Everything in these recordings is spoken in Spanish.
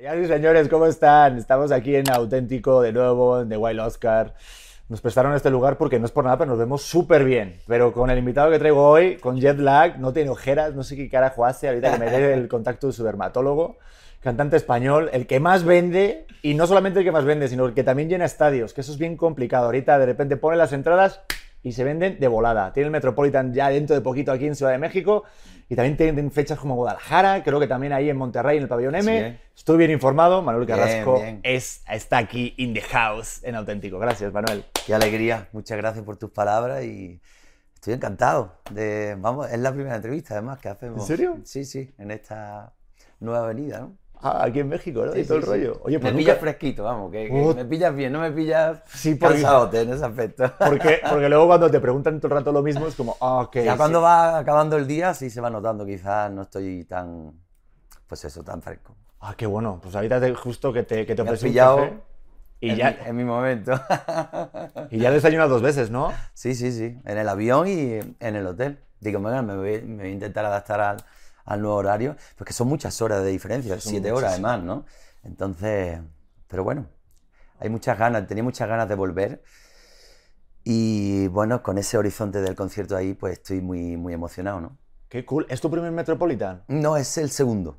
Señores y señores, ¿cómo están? Estamos aquí en Auténtico de nuevo, en The Wild Oscar. Nos prestaron este lugar porque no es por nada, pero nos vemos súper bien. Pero con el invitado que traigo hoy, con jet lag, no tiene ojeras, no sé qué carajo hace, ahorita que me dé el contacto de su dermatólogo. Cantante español, el que más vende, y no solamente el que más vende, sino el que también llena estadios, que eso es bien complicado. Ahorita de repente pone las entradas y se venden de volada. Tiene el Metropolitan ya dentro de poquito aquí en Ciudad de México y también tienen fechas como Guadalajara, creo que también ahí en Monterrey, en el pabellón M. Sí, ¿eh? Estoy bien informado, Manuel Bien, Carrasco bien. Es, está aquí in the house en auténtico. Gracias, Manuel. Qué alegría, muchas gracias por tus palabras y estoy encantado de, vamos, es la primera entrevista además que hacemos. ¿En serio? Sí, sí, en esta nueva avenida, ¿no? Ah, aquí en México, ¿no? Sí, y todo sí, el sí. rollo. Oye, pues me nunca- pillas fresquito, vamos, que, que Uh. me pillas bien, no me pillas Sí, porque- cansadote en ese aspecto. Porque, porque luego cuando te preguntan todo el rato lo mismo es como, ah, ok. ya sí. cuando va acabando el día sí se va notando, quizás no estoy tan, pues eso, tan fresco. Ah, qué bueno. Pues ahorita te- justo que te, que te ofrecí un pillado café y en, ya, mi, en mi momento. y ya desayunas dos veces, ¿no? Sí, sí, sí. En el avión y en el hotel. Digo, venga, me voy, me voy a intentar adaptar al, al nuevo horario. Porque son muchas horas de diferencia, Son siete horas además, ¿no? Entonces, pero bueno, hay muchas ganas, tenía muchas ganas de volver. Y bueno, con ese horizonte del concierto ahí, pues estoy muy, muy emocionado, ¿no? Qué cool. ¿Es tu primer Metropolitan? No, es el segundo.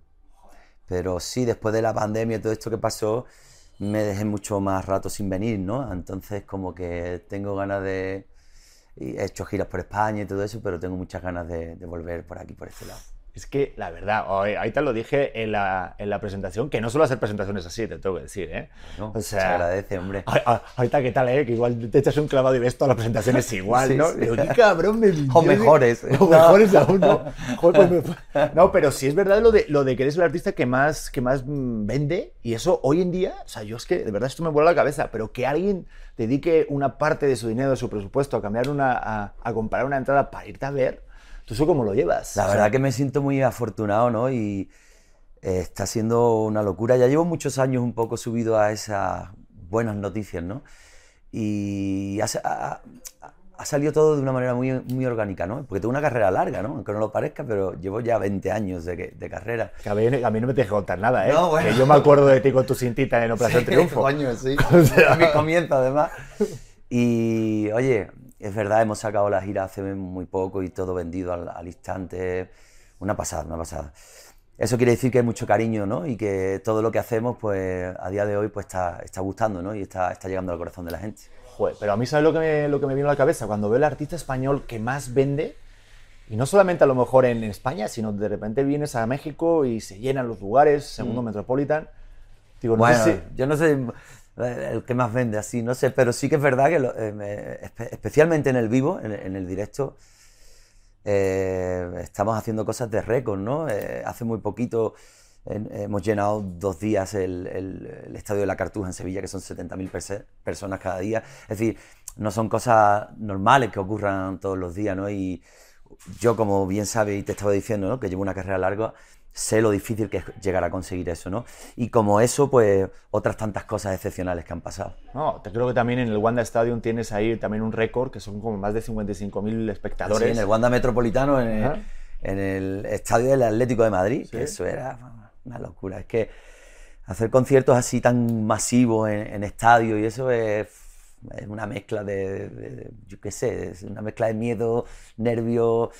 Pero sí, después de la pandemia y todo esto que pasó, me dejé mucho más rato sin venir, ¿no? Entonces, como que tengo ganas de. He hecho giras por España y todo eso, pero tengo muchas ganas de, de volver por aquí, por este lado. Es que, la verdad, hoy- ahorita lo dije en la, en la presentación, que no suelo hacer presentaciones así, te tengo que decir, ¿eh? ¿no? O Se sea, agradece, hombre. a- a- ahorita qué tal, ¿eh? Que igual te echas un clavado y ves todas las presentaciones igual, Sí, ¿no? sí. Digo, qué cabrón me O mejores. O mejores aún, ¿no? Pues No, pero sí es verdad lo de, lo de que eres el artista que más, que más mm, vende y eso hoy en día, o sea, yo es que de verdad esto me vuela la cabeza, pero que alguien dedique una parte de su dinero, de su presupuesto a cambiar una, a, a comprar una entrada para irte a ver, ¿tú eso cómo lo llevas? La O sea, verdad que me siento muy afortunado, ¿no? Y eh, está siendo una locura. Ya llevo muchos años un poco subido a esas buenas noticias, ¿no? Y ha, ha- ha salido todo de una manera muy, muy orgánica, ¿no? Porque tengo una carrera larga, ¿no? Aunque no lo parezca, pero llevo ya 20 años de, que- de carrera. Que a mí, a mí no me te dejes contar nada, ¿eh? No, bueno. Que yo me acuerdo de ti con tu cintita en Operación Triunfo. Coño, sí. O sea- A mi comienzo, además. Y, oye, es verdad, hemos sacado la gira hace muy poco y todo vendido al, al instante. Una pasada, una pasada. Eso quiere decir que hay mucho cariño, ¿no? Y que todo lo que hacemos, pues, a día de hoy, pues, está, está gustando, ¿no? Y está, está llegando al corazón de la gente. Joder, pero a mí, ¿sabes lo que, me, lo que me vino a la cabeza? Cuando veo el artista español que más vende, y no solamente a lo mejor en España, sino de repente vienes a México y se llenan los lugares, segundo Metropolitan. Digo, no Mm. Bueno, sé si- yo no sé el que más vende así, no sé, pero sí que es verdad que, eh, me- espe- especialmente en el vivo, en, el directo, eh, estamos haciendo cosas de récord, ¿no? Eh, hace muy poquito hemos llenado dos días el, Estadio de la Cartuja en Sevilla, que son 70.000 perse- personas cada día. Es decir, no son cosas normales que ocurran todos los días, ¿no? Y yo, como bien sabes y te estaba diciendo, ¿no? Que llevo una carrera larga, sé lo difícil que es llegar a conseguir eso, ¿no? Y como eso, pues otras tantas cosas excepcionales que han pasado. No, te creo que también en el Wanda Stadium tienes ahí también un récord, que son como más de 55.000 espectadores. Sí, en el Wanda Metropolitano, en el, Ajá. en el estadio del Atlético de Madrid, Sí. que eso era una locura. Es que hacer conciertos así tan masivos en, en estadio y eso es, es una mezcla de, de- yo qué sé, es una mezcla de miedo, nervio,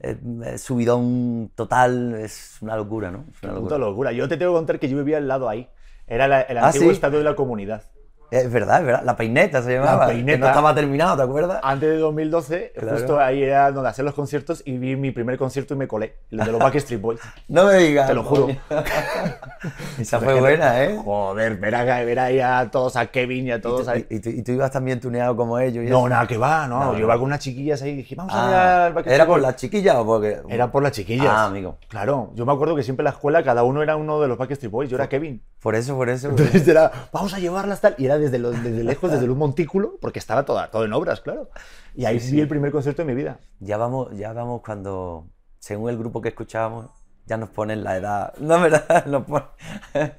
eh, eh, subidón total, es una locura, ¿no? Es una Puta locura. locura. Yo te tengo que contar que yo vivía al lado ahí. Era la- el Ah, antiguo ¿sí? estadio de la comunidad. Es verdad, es verdad. La peineta se llamaba. que peineta. no estaba terminado, ¿te acuerdas? Antes de 2012, Claro. justo ahí era donde hacían los conciertos y vi mi primer concierto y me colé. El de los Backstreet Boys. No me digas. Te lo juro. Esa fue buena, ¿eh? Joder, ver, a, ver ahí a todos, a Kevin y a todos. Y, y tú, y tú ibas también tuneado como ellos. y No, eso? nada, que va, no. No, yo no. iba con unas chiquillas ahí y dije, vamos a Ah, ver al Backstreet ¿Era por las chiquillas o porque.? Era por las chiquillas. Ah, amigo. Claro, yo me acuerdo que siempre en la escuela cada uno era uno de los Backstreet Boys, yo era Kevin. Por eso, por eso. por eso. Entonces era, vamos a llevarlas tal. Y era desde, los- desde lejos, desde un montículo, porque estaba todo, todo en obras, claro. Y ahí vi el primer concierto de mi vida. Ya vamos, ya vamos cuando, según el grupo que escuchábamos, ya nos ponen la edad. No, ¿verdad? Nos ponen-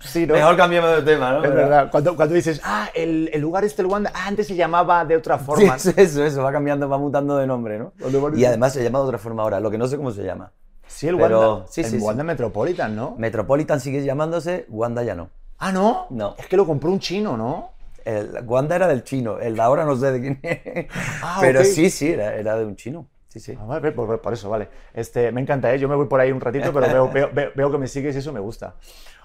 Sí, ¿no? Mejor cambiemos de tema, ¿no? Es verdad. Cuando, cuando dices, ah, el, el lugar este, el Wanda, ah, antes se llamaba de otra Sí, forma. eso, eso, eso, va cambiando, va mutando de nombre, ¿no? Y además se llama de otra forma ahora, lo que no sé cómo se llama. Sí, el Pero- Wanda, sí, el sí, sí. Wanda Metropolitan, ¿no? Metropolitan sigue llamándose, Wanda ya no. Ah, ¿no? No. Es que lo compró un chino, ¿no? El Wanda era del chino, el de ahora no sé de quién es. Ah, Pero ok. sí, sí, era, era de un chino. Sí, sí. Ah, vale, por, por eso, vale. Este, me encanta, ¿eh? Yo me voy por ahí un ratito, pero veo, veo, veo- veo que me sigues y eso me gusta.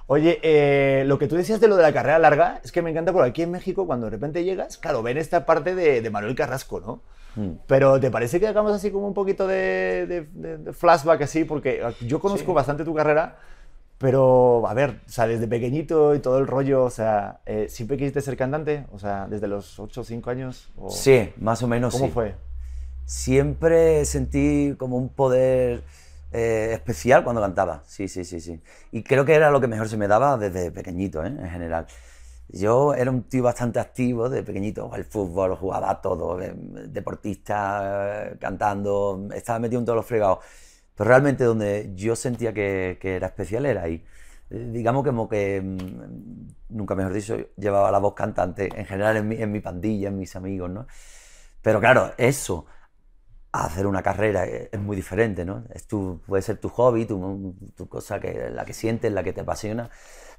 Oye, eh, lo que tú decías de lo de la carrera larga, es que me encanta porque aquí en México, cuando de repente llegas, claro, ven esta parte de, de Manuel Carrasco, ¿no? Mm. Pero ¿te parece que hagamos así como un poquito de, de- de- de flashback así? Porque yo conozco bastante tu carrera, pero a ver, o sea, desde pequeñito y todo el rollo, o sea, eh, ¿siempre quisiste ser cantante? O sea, desde los 8 o 5 años. o- Sí, más o menos ¿Cómo sí. fue? Siempre sentí como un poder eh, especial cuando cantaba. Sí, sí, sí, sí. Y creo que era lo que mejor se me daba desde pequeñito, ¿eh? en general. Yo era un tío bastante activo de pequeñito, al fútbol, jugaba a todo, eh, deportista, eh, cantando, estaba metido en todos los fregados. Pero realmente donde yo sentía que, que era especial era ahí. Eh, Digamos como que, mm, nunca mejor dicho, llevaba la voz cantante en general en mi, en mi pandilla, en mis amigos, ¿no? Pero claro, eso, hacer una carrera eh, es muy diferente, ¿no? Es tu, puede ser tu hobby, tu, tu cosa que la que sientes, la que te apasiona,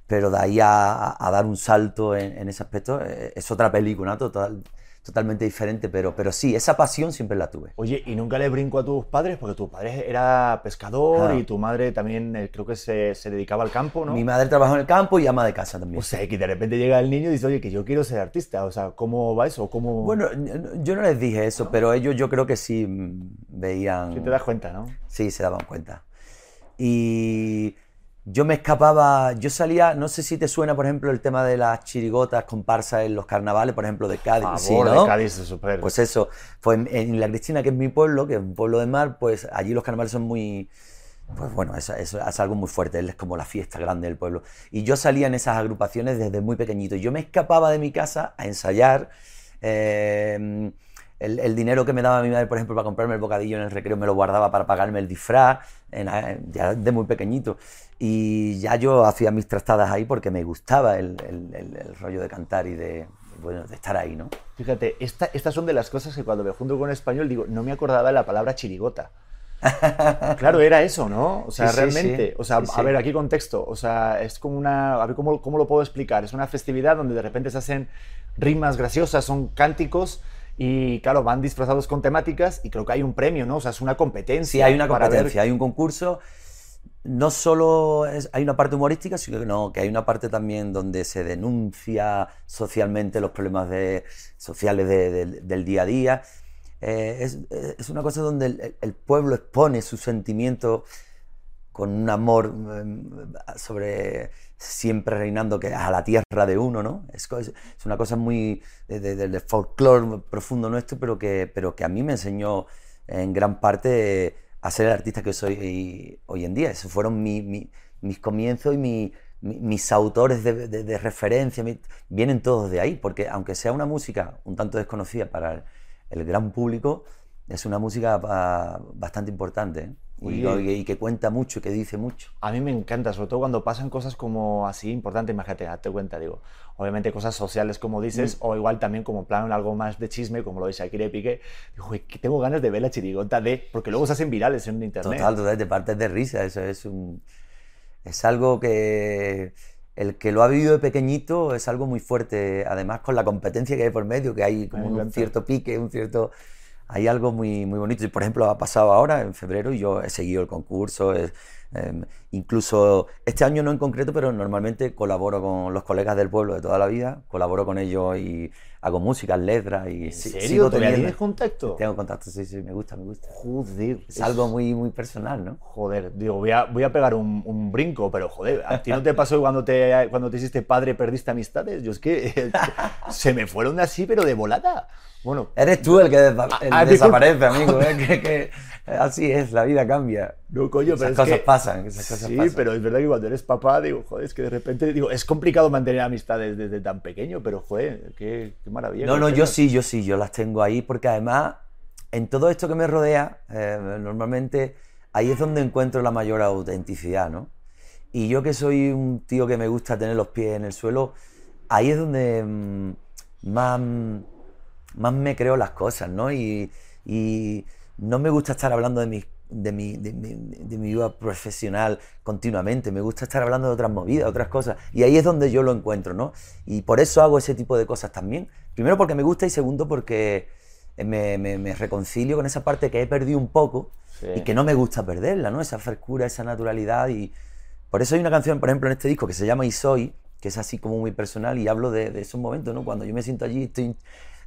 pero de ahí a, a dar un salto en, en ese aspecto eh, es otra película, ¿no? Total, totalmente diferente, pero, pero sí, esa pasión siempre la tuve. Oye, ¿y nunca le brinco a tus padres? Porque tu padre era pescador Ah. y tu madre también eh, creo que se, se dedicaba al campo, ¿no? Mi madre trabajó en el campo y ama de casa también. O sea, que de repente llega el niño y dice, oye, que yo quiero ser artista. O sea, ¿cómo va eso? ¿Cómo... Bueno, yo no les dije eso, pero ellos yo creo que sí mm, veían... si te das cuenta, ¿no? Sí, se daban cuenta. Y yo me escapaba, yo salía, no sé si te suena, por ejemplo, el tema de las chirigotas, comparsas en los carnavales, por ejemplo, de Cádiz. Favor, sí, ¿no? de Cádiz es súper... Pues eso, pues en, en La Cristina, que es mi pueblo, que es un pueblo de mar, pues allí los carnavales son muy... Pues bueno, es, es- es algo muy fuerte, es como la fiesta grande del pueblo. Y yo salía en esas agrupaciones desde muy pequeñito. Yo me escapaba de mi casa a ensayar. eh, el, el dinero que me daba mi madre, por ejemplo, para comprarme el bocadillo en el recreo, me lo guardaba para pagarme el disfraz, en- ya de muy pequeñito. Y ya yo hacía mis trastadas ahí porque me gustaba el, el- el- el rollo de cantar y de, bueno, de estar ahí, ¿no? Fíjate, esta- estas son de las cosas que cuando me junto con español digo, no me acordaba de la palabra chirigota. Claro, era eso, ¿no? O sea, Sí, realmente, sí. o sea, a ver, aquí contexto, o sea, es como una, a ver, ¿cómo, cómo lo puedo explicar? Es una festividad donde de repente se hacen rimas graciosas, son cánticos y, claro, van disfrazados con temáticas y creo que hay un premio, ¿no? O sea, es una competencia. Sí, hay una ver- competencia, hay un concurso. No solo es- hay una parte humorística, sino que, no, que hay una parte también donde se denuncia socialmente los problemas de- sociales de- del- del día a día. Eh, es, es una cosa donde el, el pueblo expone sus sentimientos con un amor eh, sobre siempre reinando que a la tierra de uno, ¿no? Es, una cosa muy de- de- del folclore profundo nuestro, pero que, pero que a mí me enseñó en gran parte a ser el artista que soy hoy en día. Esos fueron mi- mi- mis comienzos y mi- mi- mis autores de, de- de referencia, vienen todos de ahí, porque aunque sea una música un tanto desconocida para el, el gran público, es una música ah, bastante importante ¿eh? Y, y que cuenta mucho, que dice mucho. A mí me encanta, sobre todo cuando pasan cosas como así importantes, imagínate, date cuenta, digo, obviamente cosas sociales como dices, o igual también como plan algo más de chisme, como lo de Shakira y Piqué, digo, "Uy, que tengo ganas de ver la chirigota de, porque luego se hacen virales en internet. Total, total, te partes de risa. Eso es un. Es algo que. El que lo ha vivido de pequeñito es algo muy fuerte. Además, con la competencia que hay por medio, que hay como un cierto pique, un cierto. Hay algo muy, muy bonito. Y, por ejemplo, ha pasado ahora, en febrero, y yo he seguido el concurso. Em, incluso este año no en concreto, pero normalmente colaboro con los colegas del pueblo de toda la vida. Colaboro con ellos y hago música, letras. Y ¿En serio? sigo ¿Todavía teniendo- tienes contacto? Tengo contacto, sí, sí, me gusta, me gusta. Joder. Es algo muy, muy personal, ¿no? Joder, digo, voy a, voy a pegar un, un brinco, pero joder, ¿a ti no te pasó cuando te, cuando te hiciste padre perdiste amistades? Yo es que se me fueron así, pero de volada. Bueno, Eres tú el que desa- el ah, desaparece, amigo. ¿eh? Que, que así es, la vida cambia. no, coño, pero Esas es cosas que- pasan, esas cosas sí, pasan. pero es verdad que cuando eres papá, digo, joder, es que de repente, digo, es complicado mantener amistades desde tan pequeño, pero joder, qué, qué maravilla. No, no, yo sí, yo sí, yo las tengo ahí porque además en todo esto que me rodea, eh, normalmente ahí es donde encuentro la mayor autenticidad, ¿no? Y yo que soy un tío que me gusta tener los pies en el suelo, ahí es donde mm, más, más me creo las cosas, ¿no? Y, y no me gusta estar hablando de mis de mi, de, mi, de mi vida profesional continuamente, me gusta estar hablando de otras movidas, otras cosas, y ahí es donde yo lo encuentro, ¿no? Y por eso hago ese tipo de cosas también. Primero porque me gusta y segundo porque me, me, me reconcilio con esa parte que he perdido un poco Sí. y que no me gusta perderla, ¿no? Esa frescura, esa naturalidad y por eso hay una canción, por ejemplo, en este disco que se llama Y Soy, que es así como muy personal y hablo de, de esos momentos, ¿no? Cuando yo me siento allí, estoy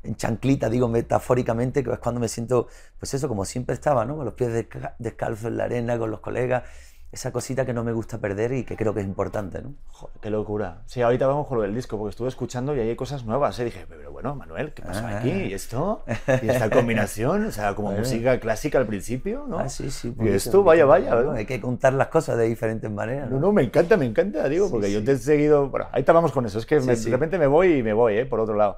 en chanclita, digo metafóricamente, que es cuando me siento, pues eso, como siempre estaba, ¿no? Con los pies desca- descalzos en la arena, con los colegas, esa cosita que no me gusta perder y que creo que es importante, ¿no? Joder, qué locura. Sí, ahorita vamos con lo del disco, porque estuve escuchando y ahí hay cosas nuevas. ¿eh? Dije, pero bueno, Manuel, ¿qué pasa Ah. aquí? ¿Y esto? ¿Y esta combinación? O sea, como Bueno. música clásica al principio, ¿no? Ah, sí, sí. Y esto, vaya, vaya. ¿no? Hay que contar las cosas de diferentes maneras, No, ¿no? no, me encanta, me encanta, digo, Sí, porque yo sí. te he seguido. Bueno, ahorita vamos con eso. Es que Sí, me- de repente me voy y me voy, ¿eh? Por otro lado.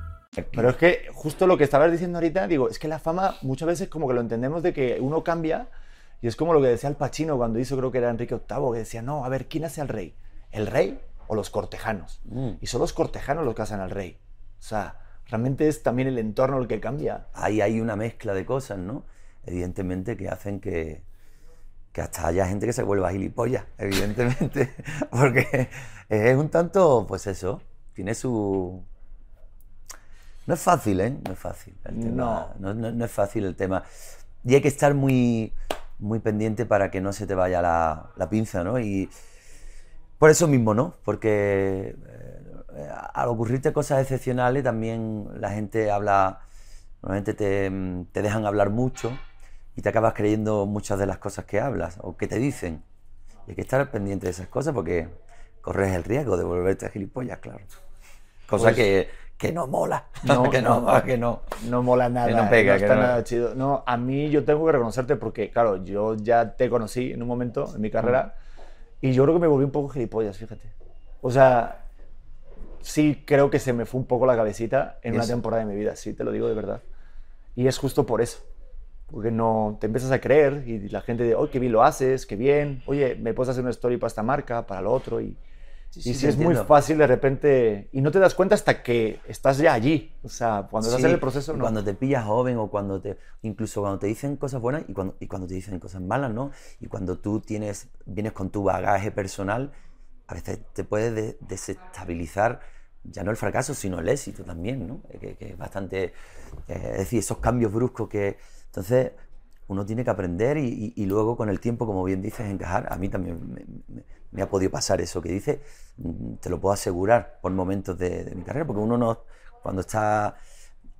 Pero es que justo lo que estabas diciendo ahorita, digo, es que la fama muchas veces como que lo entendemos de que uno cambia y es como lo que decía el Pacino cuando hizo, creo que era Enrique VIII, que decía, no, a ver, ¿quién hace al rey? ¿El rey o los cortejanos? Mm. Y son los cortejanos los que hacen al rey. O sea, realmente es también el entorno el que cambia. Ahí hay una mezcla de cosas, ¿no? Evidentemente que hacen que, que hasta haya gente que se vuelva gilipollas, evidentemente. Porque es un tanto, pues eso, tiene su... No es fácil, ¿eh? No es fácil. El tema, no. no- no es fácil el tema. Y hay que estar muy, muy pendiente para que no se te vaya la, la pinza, ¿no? Y por eso mismo, ¿no? Porque eh, al ocurrirte cosas excepcionales también la gente habla, normalmente te, te dejan hablar mucho y te acabas creyendo muchas de las cosas que hablas o que te dicen. Y hay que estar pendiente de esas cosas porque corres el riesgo de volverte gilipollas, claro. Cosa Pues- que, que no mola. No, que no, no. que no. No mola nada. Que no pega, no que está no- nada chido. No, a mí yo tengo que reconocerte porque, claro, yo ya te conocí en un momento en mi carrera y yo creo que me volví un poco gilipollas, fíjate. O sea, sí creo que se me fue un poco la cabecita en ¿Y una temporada de mi vida, sí, te lo digo de verdad. Y es justo por eso. Porque no te empiezas a creer y la gente dice, oye, qué bien lo haces, qué bien. Oye, me puedes hacer una story para esta marca, para lo otro. Y, Sí, y sí, sí te es muy fácil de repente. Y no te das cuenta hasta que estás ya allí. O sea, cuando estás en el proceso, y no. Cuando te pillas joven o cuando te. Incluso cuando te dicen cosas buenas y cuando, y cuando te dicen cosas malas, ¿no? Y cuando tú tienes, vienes con tu bagaje personal, a veces te puede de- desestabilizar ya no el fracaso, sino el éxito también, ¿no? Que, que es bastante. eh, es decir, esos cambios bruscos que. Entonces, uno tiene que aprender y, y- y luego con el tiempo, como bien dices, encajar. A mí también me, me- me ha podido pasar eso que dices, mm, te lo puedo asegurar por momentos de, de mi carrera, porque uno no, cuando está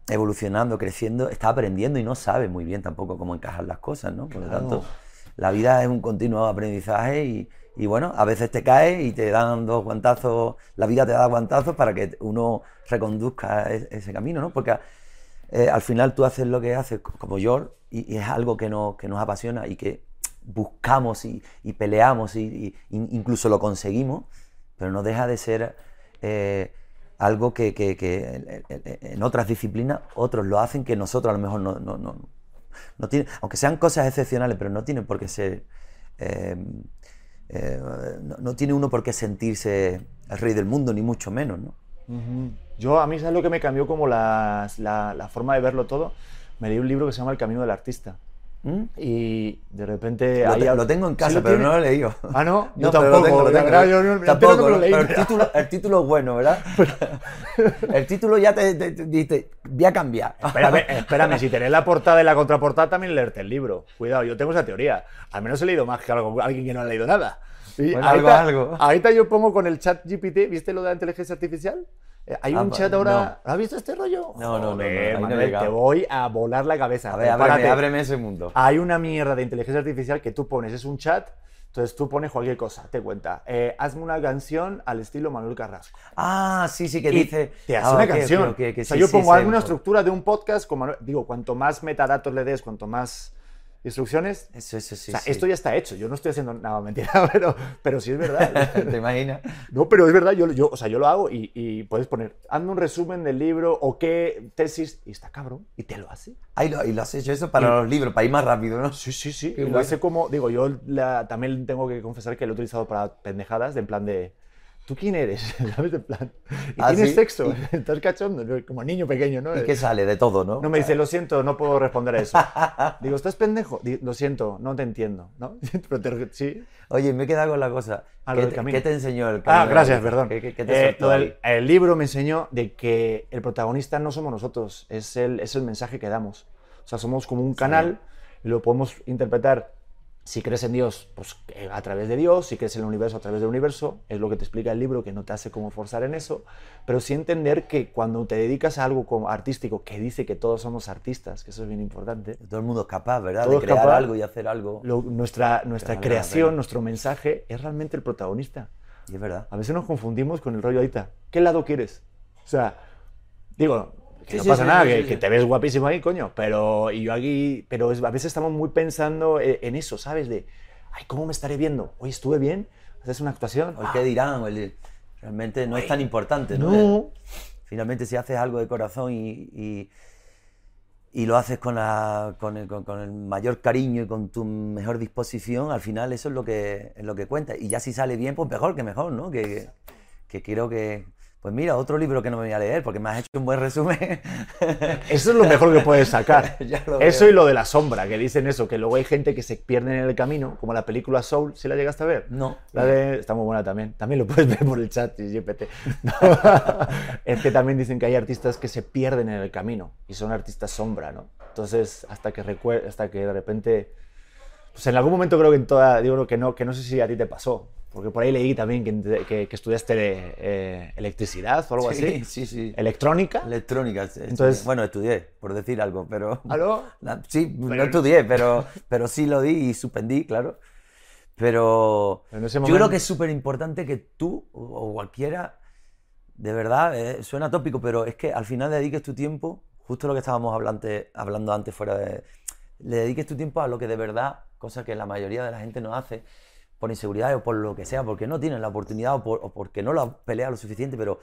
evolucionando, creciendo, está aprendiendo y no sabe muy bien tampoco cómo encajar las cosas, ¿no? Por lo tanto, la vida es un continuo aprendizaje y, y bueno, a veces te caes y te dan dos guantazos, la vida te da guantazos para que uno reconduzca ese camino, ¿no? Porque eh, al final tú haces lo que haces, co- como yo, y, y es algo que, no, que nos apasiona y que buscamos y, y peleamos y, y in- incluso lo conseguimos, pero no deja de ser eh, algo que, que- que en- otras disciplinas otros lo hacen que nosotros a lo mejor no, no, no, no tiene, aunque sean cosas excepcionales, pero no tienen por qué ser, eh, eh, no, no tiene uno por qué sentirse el rey del mundo, ni mucho menos, ¿no? Yo, a mí, ¿sabes lo que me cambió como las- la, la forma de verlo todo? Me leí un libro que se llama El Camino del Artista. ¿Mm? Y de repente... Lo, ahí te- lo tengo en ¿Sí casa, lo pero no lo he leído. Ah, no, yo No, pero tampoco. lo tengo, lo tengo. verdad, yo no- Tampoco, no me lo leí, pero el título, el título es bueno, ¿verdad? el título ya te, te- te dice, voy a cambiar. Espérame, espérame, si tenés la portada y la contraportada, también leerte el libro. Cuidado, yo tengo esa teoría. Al menos he leído más que algo- alguien que no ha leído nada. Y Bueno, ahorita, algo, algo. ahorita yo pongo con el chat GPT, ¿viste lo de la inteligencia artificial? Eh, Hay Ah, un chat ahora. no. ¿Has visto este rollo? No, no, no, Manuel, te voy a volar la cabeza. A ver, ábreme, ábreme ese mundo. Hay una mierda de inteligencia artificial que tú pones, es un chat, entonces tú pones cualquier cosa, te cuenta. eh, hazme una canción al estilo Manuel Carrasco. Ah, sí, sí, que Y dice. Te hace ah, una canción. ok, que o sea, sí, yo sí, pongo sé, alguna estructura de un podcast, como, digo, cuanto más metadatos le des, cuanto más instrucciones. Eso, eso, sí. o sea, sí. esto ya está hecho. Yo no estoy haciendo nada mentira, pero, pero sí es verdad. ¿Te imaginas? No, pero es verdad, yo, yo, o sea, yo lo hago y, y puedes poner, hazme un resumen del libro o qué tesis, y está cabrón, y te lo hace. Ahí lo, y lo has hecho eso para Y- los libros, para ir más rápido, ¿no? Sí, sí, sí. Y lo hace como, digo, yo la- también tengo que confesar que lo he utilizado para pendejadas, de en plan de, ¿tú quién eres? ¿Sabes? De plan, ¿y ¿Ah, tienes sí? sexo? ¿Estás cachondo? Como niño pequeño, ¿no? Y que sale de todo, ¿no? No me dice, lo siento, no puedo responder a eso. Digo, ¿estás pendejo? Di- Lo siento, no te entiendo, ¿no? Pero te- sí. Oye, me he quedado con la cosa. Ah, ¿Qué, te- qué te enseñó el Ah, camino? gracias, perdón. ¿Qué, qué- qué te Eh, ahí? el libro me enseñó de que el protagonista no somos nosotros, es el, es el mensaje que damos. O sea, somos como un canal y lo podemos interpretar. Si crees en Dios, pues eh, a través de Dios, si crees en el universo, a través del universo, es lo que te explica el libro, que no te hace como forzar en eso, pero sí entender que cuando te dedicas a algo como artístico, que dice que todos somos artistas, que eso es bien importante, Todo el mundo es capaz, ¿verdad? Todo de crear capaz. algo y hacer algo. lo- nuestra, nuestra creación, nuestro mensaje es realmente el protagonista. Y es verdad. A veces nos confundimos con el rollo ahorita. ¿Qué lado quieres? O sea, digo, que Sí, no sí, pasa sí, nada, que, que te ves guapísimo ahí, coño. Pero y yo aquí, pero es- a veces estamos muy pensando e- en eso, ¿sabes? De, ay, ¿cómo me estaré viendo? Hoy estuve bien, haces una actuación. O el qué dirán, o el- realmente no es tan importante, ¿no? No. Finalmente, si haces algo de corazón y, y, y lo haces con, la- con, el, con- con el mayor cariño y con tu mejor disposición, al final eso es lo que, es lo que cuenta. Y ya si sale bien, pues mejor que mejor, ¿no? Que, que quiero que... Pues mira, otro libro que no me voy a leer porque me has hecho un buen resumen. Eso es lo mejor que puedes sacar. Eso y lo de la sombra, que dicen eso, que luego hay gente que se pierde en el camino, como la película Soul, ¿si la llegaste a ver? No. La de... Está muy buena también. También lo puedes ver por el chat GPT. No. es que también dicen que hay artistas que se pierden en el camino y son artistas sombra, ¿no? Entonces, hasta que, recue- hasta que de repente... Pues en algún momento creo que en toda... Digo que no, que no sé si a ti te pasó. Porque por ahí leí también que, que- que estudiaste eh, electricidad o algo Sí, así. sí, sí. Electrónica. Electrónica. Entonces- bueno, estudié, por decir algo, pero... ¿Aló? La- sí, no estudié, pero, pero sí lo di y suspendí, claro. Pero En ese yo momento- creo que es súper importante que tú o, cualquiera, de verdad, eh, suena tópico, pero es que al final dediques tu tiempo, justo lo que estábamos hablante- hablando antes fuera de... Le dediques tu tiempo a lo que de verdad, cosa que la mayoría de la gente no hace, por inseguridad o por lo que sea, porque no tienen la oportunidad o, por- o porque no lo pelea lo suficiente, pero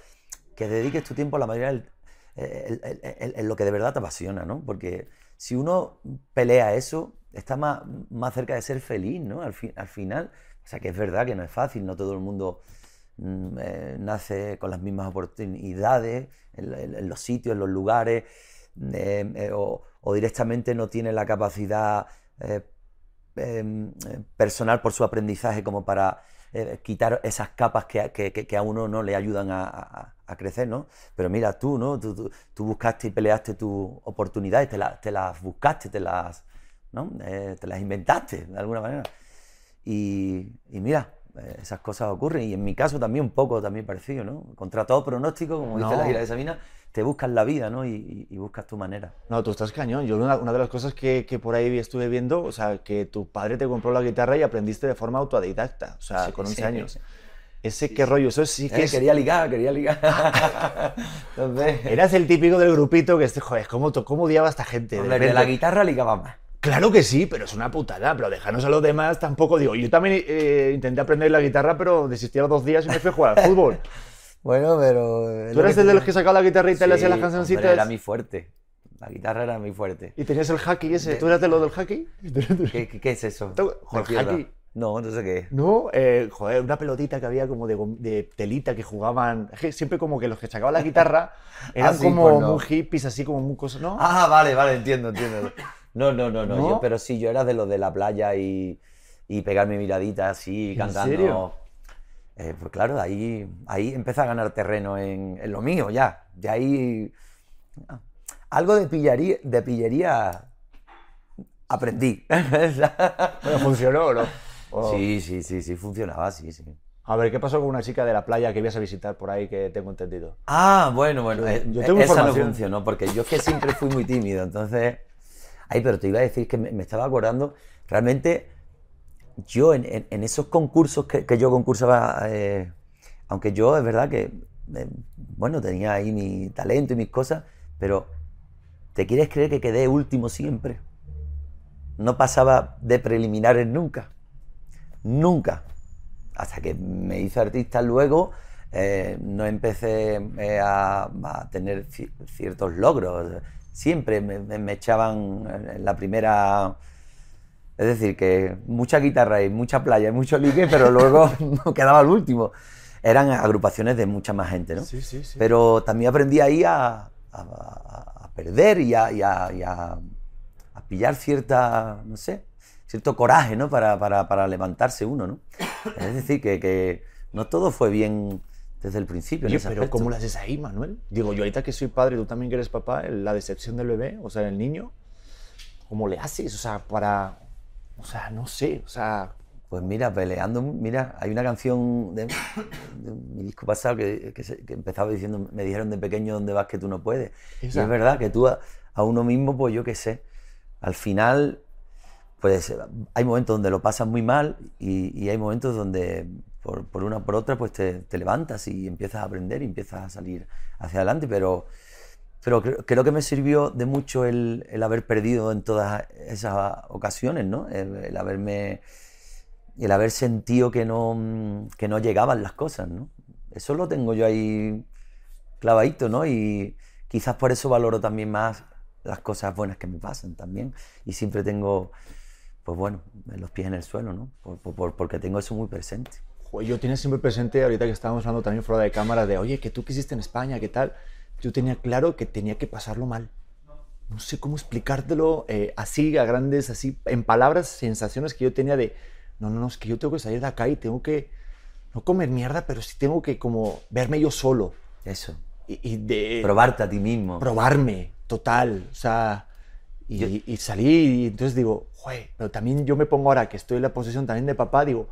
que dediques tu tiempo a la mayoría del, el- el- el- el- lo que de verdad te apasiona, ¿no? Porque si uno pelea eso, está más, más cerca de ser feliz, ¿no? Al, fin- al final, o sea que es verdad que no es fácil, no todo el mundo mm, eh, nace con las mismas oportunidades en, los sitios, en los lugares, eh, eh, o directamente no tiene la capacidad em, eh, personal por su aprendizaje como para eh, quitar esas capas que, a- uno no le ayudan a, crecer, ¿no? Pero mira, tú, ¿no? Tú, tú- buscaste y peleaste tus oportunidades, te, la- te las buscaste, te las, ¿no? Eh, te las inventaste de alguna manera. Y, mira, esas cosas ocurren. Y en mi caso también un poco también parecido, ¿no? Contra todo pronóstico, como dice la gira de Sabina, te buscas la vida, ¿no? Y, buscas tu manera. No, tú estás cañón. Yo una, una de las cosas que, que por ahí estuve viendo, o sea, que tu padre te compró la guitarra y aprendiste de forma autodidacta, o sea, Sí, con 11 sí. años. Ese qué rollo, eso sí que Eh, es- quería ligar, quería ligar. Entonces, Eras el típico del grupito que, este, joder, ¿cómo, cómo odiaba a esta gente? De hombre, de la repente. guitarra ligaba más. Claro que sí, pero es una putada, pero déjanos a los demás tampoco. Digo, yo también eh, intenté aprender la guitarra, pero desistí a los dos días y me fui a jugar al fútbol. Bueno, pero... ¿Tú eras el de los que sacaba la guitarrita y le hacía las hombre, cancioncitas? Era mi fuerte. La guitarra era mi fuerte. Y tenías el hacky ese. ¿Tú eras de lo del hacky? ¿Qué, qué- qué es eso? Joder, hacky. No, no sé qué. No, eh, joder, una pelotita que había como de, de telita que jugaban. Es que siempre como que los que sacaban la guitarra eran Ah, sí, como pues no. muy hippies, así como muy cosas, ¿no? Ah, vale, vale, entiendo, entiendo. No, no, no, no. ¿No? Yo, pero sí, yo era de los de la playa y, y pegarme miradita así, ¿En cantando. serio? Eh, pues claro, ahí, ahí empecé a ganar terreno en, en lo mío ya. De ahí. ah, Algo de pillería, de pillería aprendí. Bueno, funcionó o no. O- Sí, sí, sí, sí, funcionaba, sí, sí. A ver, ¿qué pasó con una chica de la playa que ibas a visitar por ahí que tengo entendido? Ah, bueno, bueno, Yo- eh, yo tengo esa no funcionó, porque yo es que siempre fui muy tímido, entonces... Ay, pero te iba a decir que me, estaba acordando, realmente yo en, esos concursos que, yo concursaba, eh, aunque yo es verdad que, eh, bueno, tenía ahí mi talento y mis cosas, pero ¿te quieres creer que quedé último siempre? no pasaba de preliminares nunca. Nunca. Hasta que me hice artista luego, eh, no empecé a, tener ci- ciertos logros. Siempre me, me- echaban en la primera... Es decir, que mucha guitarra y mucha playa y mucho ligue, pero luego no quedaba el último. Eran agrupaciones de mucha más gente, ¿no? Sí, sí, sí. Pero también aprendí ahí a, a- a- a perder y, a, y a pillar cierta, no sé, cierto coraje, ¿no? Para, para- para levantarse uno, ¿no? Es decir, que, que no todo fue bien desde el principio. en Oye, ese pero aspecto. ¿cómo lo haces ahí, Manuel? Digo, yo ahorita que soy padre, tú también que eres papá, la decepción del bebé, o sea, el niño, ¿cómo le haces? O sea, para, o sea, no sé, o sea, Pues mira, peleando, mira, hay una canción de, de mi disco pasado que, que se- que empezaba diciendo, me dijeron de pequeño dónde vas que tú no puedes. Y es verdad que tú a, a uno mismo, pues yo qué sé, al final, pues hay momentos donde lo pasas muy mal y, hay momentos donde por, por una por otra, pues te, levantas y empiezas a aprender y empiezas a salir hacia adelante, pero... Pero creo, creo que me sirvió de mucho el, el haber perdido en todas esas ocasiones, ¿no? El, el haberme el haber sentido que no, que no llegaban las cosas, ¿no? Eso lo tengo yo ahí clavadito, ¿no? Y quizás por eso valoro también más las cosas buenas que me pasan también. Y siempre tengo, pues bueno, los pies en el suelo, ¿no? Por- por- por- porque tengo eso muy presente. Yo tenía siempre presente, ahorita que estábamos hablando también fuera de cámara, de, oye, que tú que hiciste en España, ¿qué tal? Yo tenía claro que tenía que pasarlo mal. No sé cómo explicártelo eh, así, a grandes, así, en palabras, sensaciones que yo tenía de, no, no, no, es que yo tengo que salir de acá y tengo que, no comer mierda, pero sí tengo que como verme yo solo. Eso. Y, y de Probarte a ti mismo. probarme, total, o sea, y, y salí y entonces digo, joder, pero también yo me pongo ahora que estoy en la posición también de papá, digo,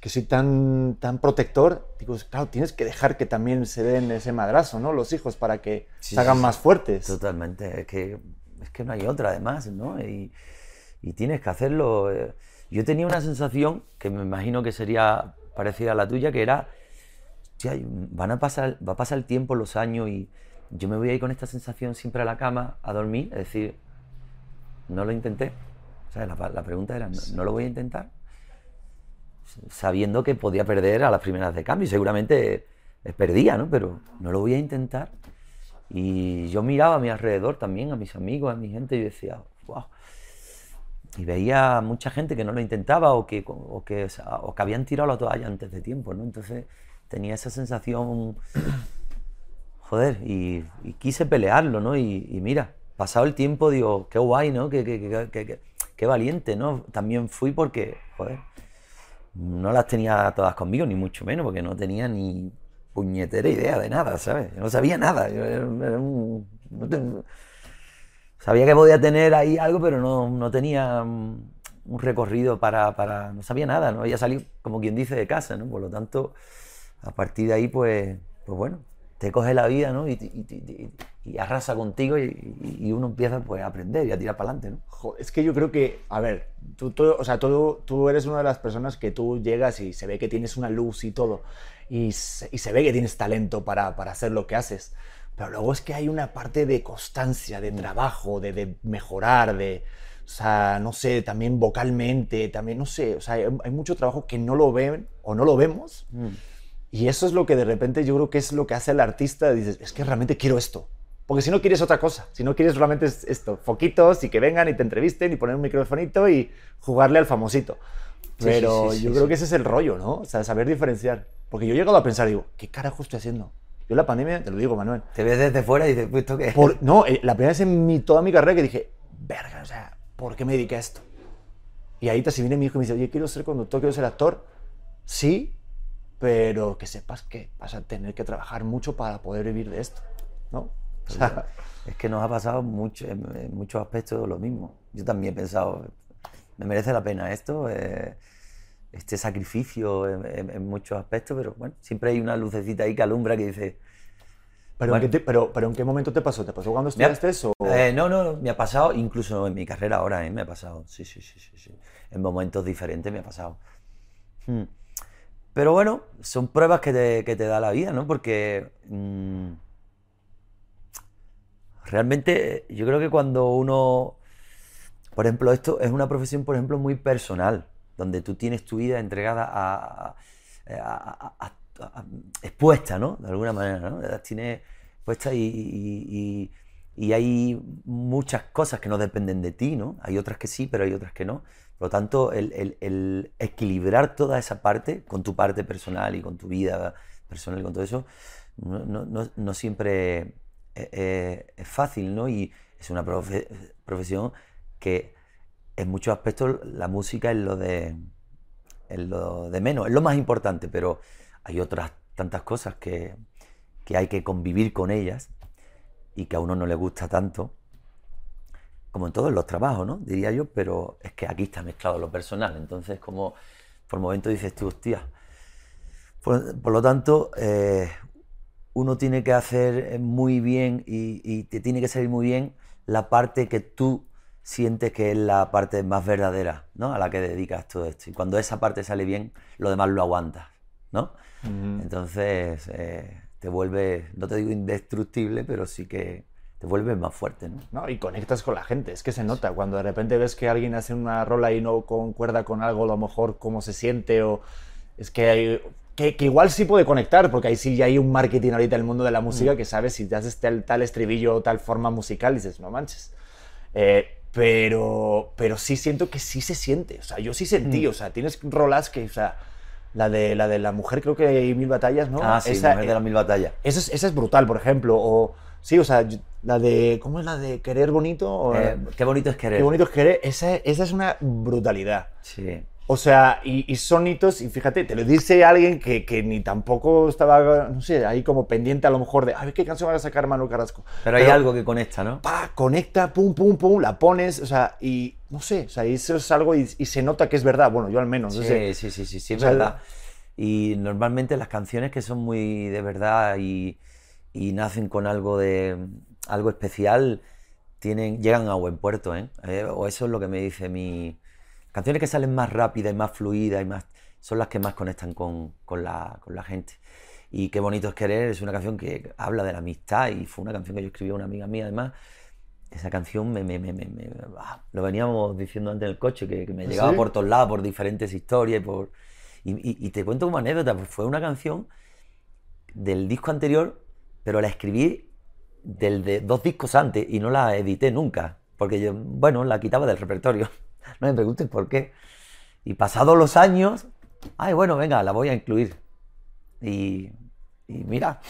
que soy tan, tan protector, digo, claro, tienes que dejar que también se den ese madrazo, ¿no? Los hijos, para que Sí, se hagan sí, más fuertes. Totalmente, es que, es que no hay otra además, ¿no? Y, y tienes que hacerlo. eh. Yo tenía una sensación que me imagino que sería parecida a la tuya, que era, hostia, van a pasar, va a pasar el tiempo, los años y yo me voy a ir con esta sensación siempre a la cama a dormir, es decir, no lo intenté. La, pregunta era, ¿no, lo voy a intentar? Sabiendo que podía perder a las primeras de cambio y seguramente eh, perdía, ¿no? Pero no lo voy a intentar. Y yo miraba a mi alrededor también, a mis amigos, a mi gente, y decía, wow. Y veía mucha gente que no lo intentaba o que, o que, o que habían tirado la toalla antes de tiempo, ¿no? Entonces tenía esa sensación, joder, y, quise pelearlo, ¿no? Y mira, pasado el tiempo, digo, qué guay, ¿no? Qué, qué, qué- qué- valiente, ¿no? También fui porque, no las tenía todas conmigo, ni mucho menos, porque no tenía ni puñetera idea de nada, ¿sabes? Yo no sabía nada. Sabía que podía tener ahí algo, pero no, no tenía un recorrido para, para- No sabía nada, ¿no? Había salido, como quien dice, de casa, ¿no? Por lo tanto, a partir de ahí, pues, pues bueno, te coge la vida, ¿no? Y, y- y- y arrasa contigo y, uno empieza, pues, a aprender y a tirar para adelante, ¿no? Es que yo creo que, a ver, tú, tú- o sea, tú, tú eres una de las personas que tú llegas y se ve que tienes una luz y todo, y se, se ve que tienes talento para, para hacer lo que haces, pero luego es que hay una parte de constancia, de trabajo, de, de mejorar, de, o sea, no sé, también vocalmente, también, no sé, o sea, hay, hay mucho trabajo que no lo ven o no lo vemos, y eso es lo que de repente yo creo que es lo que hace el artista, dices, es que realmente quiero esto. Porque si no quieres otra cosa, si no quieres es esto, foquitos y que vengan y te entrevisten y poner un microfonito y jugarle al famosito. Pero sí, sí, yo creo que ese es el rollo, ¿no? O sea, saber diferenciar. Porque yo he llegado a pensar, digo, ¿qué carajo estoy haciendo? Yo la pandemia, te lo digo, Manuel, Te ves desde fuera y dices, ¿esto qué por- no, eh, la primera vez en mi, toda mi carrera que dije, verga, o sea, ¿por qué me dediqué a esto? Y ahí te si viene mi hijo y me dice, oye, quiero ser conductor, quiero ser actor. Sí, pero que sepas que vas a tener que trabajar mucho para poder vivir de esto, ¿no? O sea, Es que nos ha pasado mucho, en, muchos aspectos lo mismo. Yo también he pensado, me merece la pena esto, Eh, este sacrificio en, en- en muchos aspectos, pero bueno, siempre hay una lucecita ahí que alumbra que dice... pero, Bueno. ¿en qué te- pero, pero ¿en qué momento te pasó? ¿Te pasó cuando Me ha- estudiaste eso? Eh, no, no, no, me ha pasado, incluso en mi carrera ahora, ¿eh? me ha pasado, sí, sí, sí, sí, sí. En momentos diferentes me ha pasado. Hmm. Pero bueno, son pruebas que te, que te da la vida, ¿no? Porque mm, realmente yo creo que cuando uno, por ejemplo, esto es una profesión, por ejemplo, muy personal, donde tú tienes tu vida entregada a, expuesta, ¿no? De alguna manera, ¿no? La tienes puesta y, y- y- y hay muchas cosas que no dependen de ti, ¿no? Hay otras que sí, pero hay otras que no. Por lo tanto, el, equilibrar toda esa parte con tu parte personal y con tu vida personal y con todo eso, no, siempre eh, eh, es fácil, ¿no? Y es una profe- profesión que en muchos aspectos la música es lo de, lo de menos, es lo más importante, pero hay otras tantas cosas que, que hay que convivir con ellas y que a uno no le gusta tanto, como en todos los trabajos, ¿no? Diría yo, pero es que aquí está mezclado lo personal, entonces como por momentos dices tú, hostia. Por, por lo tanto, eh, uno tiene que hacer muy bien y, y te tiene que salir muy bien la parte que tú sientes que es la parte más verdadera, ¿no? A la que dedicas todo esto. Y cuando esa parte sale bien, lo demás lo aguantas, ¿no? Entonces eh, te vuelves, no te digo indestructible, pero sí que te vuelves más fuerte, ¿no? ¿no? Y conectas con la gente, es que se nota. Cuando de repente ves que alguien hace una rola y no concuerda con algo, a lo mejor cómo se siente, o es que hay. Que, que igual sí puede conectar, porque ahí sí ya hay un marketing ahorita en el mundo de la música que sabes si te haces tal, tal estribillo o tal forma musical, dices, no manches. Eh, pero, pero sí siento que sí se siente. O sea, yo sí sentí, o sea, tienes rolas que, o sea, la de la, de la mujer creo que hay mil batallas, ¿no? Ah, sí, Esa, Mujer de las mil batallas. esa es, esa es brutal, por ejemplo. O, sí, o sea, la de. ¿Cómo es la de querer bonito? O, Eh, qué bonito es querer. qué bonito es querer. Esa, esa es una brutalidad. Sí. O sea, y, y son hitos, y fíjate, te lo dice alguien que, que ni tampoco estaba, no sé, ahí como pendiente a lo mejor de, a ver qué canción va a sacar Manu Carrasco. Pero hay algo que conecta, ¿no? Pa, conecta, pum, pum, pum, la pones, o sea, y no sé, o sea, eso es algo y, y se nota que es verdad. Bueno, yo al menos, no Sí, sé. sí, sí, sí, sí, es verdad. Y normalmente las canciones que son muy de verdad y, y nacen con algo de algo especial tienen, llegan a buen puerto, ¿eh? Eh, O eso es lo que me dice mi... Canciones que salen más rápidas y más fluidas y más... son las que más conectan con, con la, con la gente. Y Qué bonito es querer es una canción que habla de la amistad y fue una canción que yo escribí a una amiga mía además. Esa canción me, me, me, me- me- ah, lo veníamos diciendo antes en el coche, que, que me llegaba ¿Sí? por todos lados, por diferentes historias y por... Y, y- y te cuento una anécdota, pues fue una canción del disco anterior, pero la escribí del de dos discos antes y no la edité nunca, porque yo, bueno, la quitaba del repertorio. No me preguntes por qué. Y pasados los años, ay, bueno, venga, la voy a incluir. Y, y mira,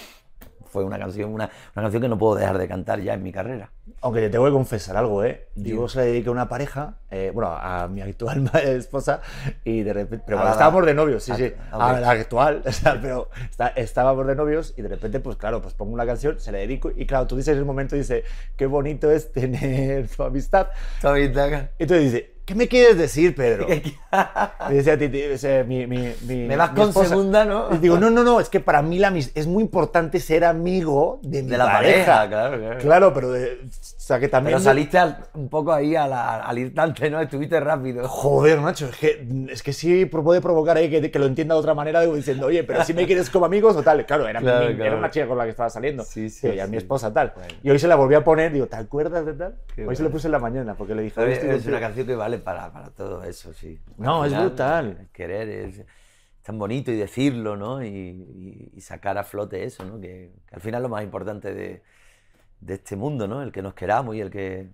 fue una canción, una, una canción que no puedo dejar de cantar ya en mi carrera. Aunque te tengo que confesar algo, ¿eh? Yo se la dediqué a una pareja, eh, bueno, a mi actual esposa, y de repente. Pero A cuando estábamos de novios, sí, a- sí. ok. A la actual, o sea, pero está- estábamos de novios y de repente, pues claro, pues pongo una canción, se la dedico, y claro, tú dices en el momento, dice, qué bonito es tener tu amistad. Y tú dices, ¿qué me quieres decir, Pedro? Me decía a ti, ti- o sea, mi, mi, mi- Me vas mi con esposa. segunda, ¿no? Y digo, no, no, no, es que para mí la, es muy importante ser amigo de mi De la pareja, claro, claro. Claro, pero de- sea, que también... Pero saliste al- un poco ahí a la- al instante, ¿no? Estuviste rápido. Joder, macho, es que, es que sí puede provocar ahí que, que lo entienda de otra manera, digo, diciendo, oye, pero si me quieres como amigos o tal. Claro, era, Claro, mi- claro. era una chica con la que estaba saliendo. Sí, sí, Digo, ya sí. mi esposa tal. Bueno. Y hoy se la volví a poner, digo, ¿te acuerdas de tal? Qué hoy se lo bueno. puse en la mañana porque le dije, Pero "Hoy es, es contigo". una canción que vale para, para todo eso, sí. No, Al es final, brutal. el Querer es tan bonito y decirlo, ¿no? Y, y- y sacar a flote eso, ¿no? Que, que al final lo más importante de, de este mundo, ¿no? El que nos queramos y el que,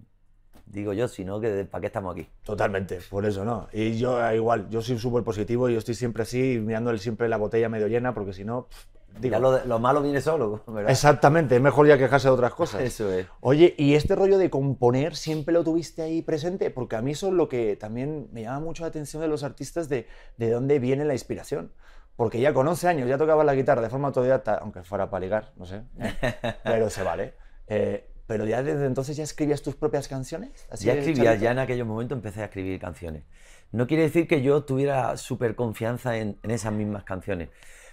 digo yo, si no, que ¿para qué estamos aquí? Totalmente, por eso no. Y yo eh, igual, yo soy súper positivo y yo estoy siempre así, mirando siempre la botella medio llena, porque si no, pff, digo, Ya lo, lo malo viene solo, ¿verdad? exactamente, es mejor ya quejarse de otras cosas. Eso es. Oye, ¿y este rollo de componer siempre lo tuviste ahí presente? Porque a mí eso es lo que también me llama mucho la atención de los artistas de, de dónde viene la inspiración. Porque ya con 11 años ya tocaba la guitarra de forma autodidacta, aunque fuera para ligar, no sé, ¿eh? pero se vale. Eh, pero ya desde entonces ya escribías tus propias canciones. Así Ya escribía, ya en aquellos momentos empecé a escribir canciones. No quiere decir que yo tuviera súper confianza en, en esas mismas canciones,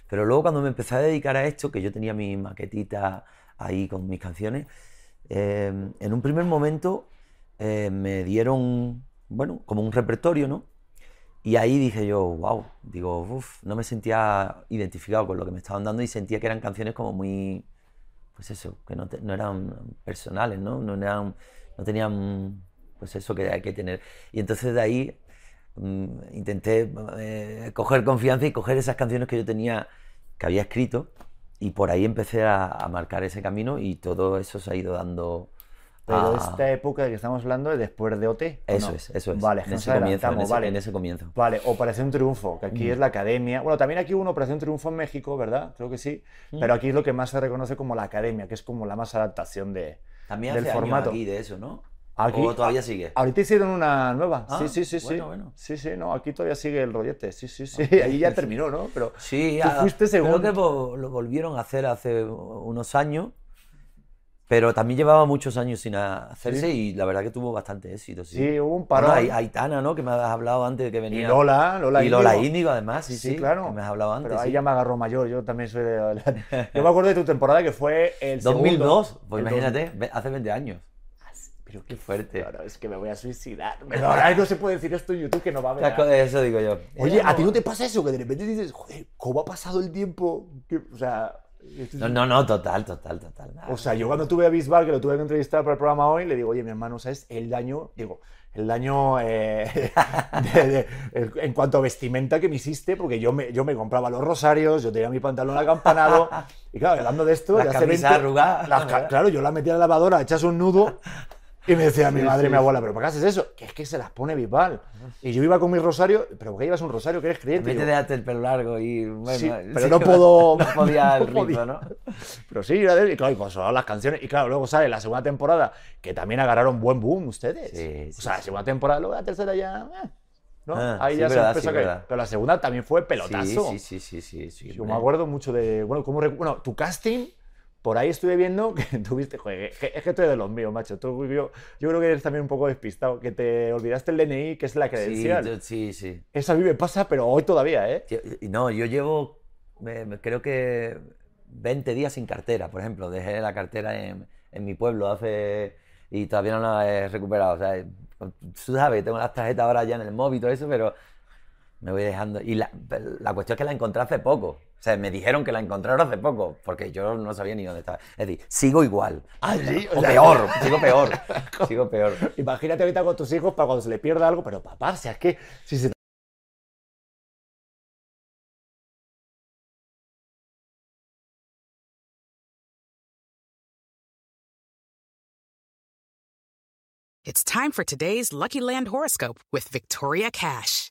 pero luego cuando me empecé a dedicar a esto, que yo tenía mi maquetita ahí con mis canciones, eh, en un primer momento eh, me dieron, bueno, como un repertorio, ¿no? Y ahí dije yo, wow, digo, uff, no me sentía identificado con lo que me estaban dando y sentía que eran canciones como muy, pues eso, que no, te- no eran personales, ¿no? No, eran, no tenían, pues eso que hay que tener. Y entonces de ahí mm, intenté eh, coger confianza y coger esas canciones que yo tenía, que había escrito, y por ahí empecé a, a marcar ese camino y todo eso se ha ido dando... Pero a- esta época de que estamos hablando es después de OT. ¿o Eso no? es, eso es. Vale, en ese, comienzo, en, ese, vale. en ese comienzo. Vale, Operación Triunfo, que aquí es la academia. Bueno, también aquí hubo una Operación Triunfo en México, ¿verdad? Creo que sí. Pero aquí es lo que más se reconoce como la academia, que es como la más adaptación de, También del hace formato. años aquí de eso, ¿no? Aquí- ¿O todavía sigue? Ahorita hicieron una nueva. Ah, sí, sí, sí, sí. bueno, bueno. Sí, sí, no, aquí todavía sigue el rollete. Sí, sí, sí. Ahí ya terminó, ¿no? Pero Sí, tú ah, fuiste según. creo que lo volvieron a hacer hace unos años, pero también llevaba muchos años sin hacerse y la verdad que tuvo bastante éxito. Sí, Sí, hubo un Bueno, parón. Ai- Aitana, ¿no? Que me has hablado antes de que Y venía. Lola, Lola Y Lola Índigo. Además, sí, sí, claro. que me has hablado antes. Pero ahí sí. ya me agarró mayor. Yo también soy de. Yo me acuerdo de tu temporada que fue el. 2002, segundo. pues El imagínate, ve- hace 20 años. Pero Qué fuerte. Claro, es que me voy a suicidar. Pero ahora no se puede decir esto en YouTube que no va a ver. Eso digo yo. Oye, ¿a ti no te pasa eso? Que de repente dices, joder, ¿cómo ha pasado el tiempo? Que- o sea. No, no, no, total, total, total. O sea, yo cuando tuve a Bisbal, que lo tuve que entrevistar para el programa hoy, le digo, oye, mi hermano, ¿sabes el daño? Digo, el daño eh, de- de- el- en cuanto a vestimenta que me hiciste, porque yo me, yo me compraba los rosarios, yo tenía mi pantalón acampanado, y claro, hablando de esto, Las de camisas arrugadas, las claro, yo la metía en la lavadora, echas un nudo, y me decía mi Sí, madre, sí, mi abuela, ¿pero para qué haces eso? Que es que se las pone Bisbal. Y yo iba con mi rosario, ¿pero por qué llevas un rosario? ¿Que eres creyente? También te dejaste el pelo largo y bueno, Sí, pero no puedo- No podía el no podía. ritmo, ¿no? Pero sí, y claro, y sonar las canciones. Y claro, luego sale la segunda temporada, que también agarraron buen boom ustedes. O sea, la segunda temporada, luego la tercera ya. eh, ¿no? Ah, Ahí sí, ya se verdad, empezó sí, a caer. Pero la segunda también fue pelotazo. Sí, sí, sí, sí, sí, Yo me acuerdo mucho de. Bueno, ¿cómo bueno, tu casting, por ahí estuve viendo que tuviste. Joder, es que tú eres de los míos, macho. Tú, yo, yo creo que eres también un poco despistado. Que te olvidaste el DNI, que es la Sí, credencial. yo- sí, sí. Eso a mí me pasa, pero hoy todavía, ¿eh? Yo- y no, yo llevo, me- me- creo que 20 días sin cartera, por ejemplo. Dejé la cartera en, en mi pueblo hace y todavía no la he recuperado. O sea, tú sabes, tengo las tarjetas ahora ya en el móvil y todo eso, pero me voy dejando. Y la, la cuestión es que la encontré hace poco. O sea, me dijeron que la encontraron hace poco, porque yo no sabía ni dónde estaba. Es decir, sigo igual. Ah, sí, o O sea- peor, sigo peor. Sigo peor. Imagínate ahorita con tus hijos para cuando se le pierda algo, pero papá, o sea, es que si se It's time for today's Lucky Land horoscope with Victoria Cash.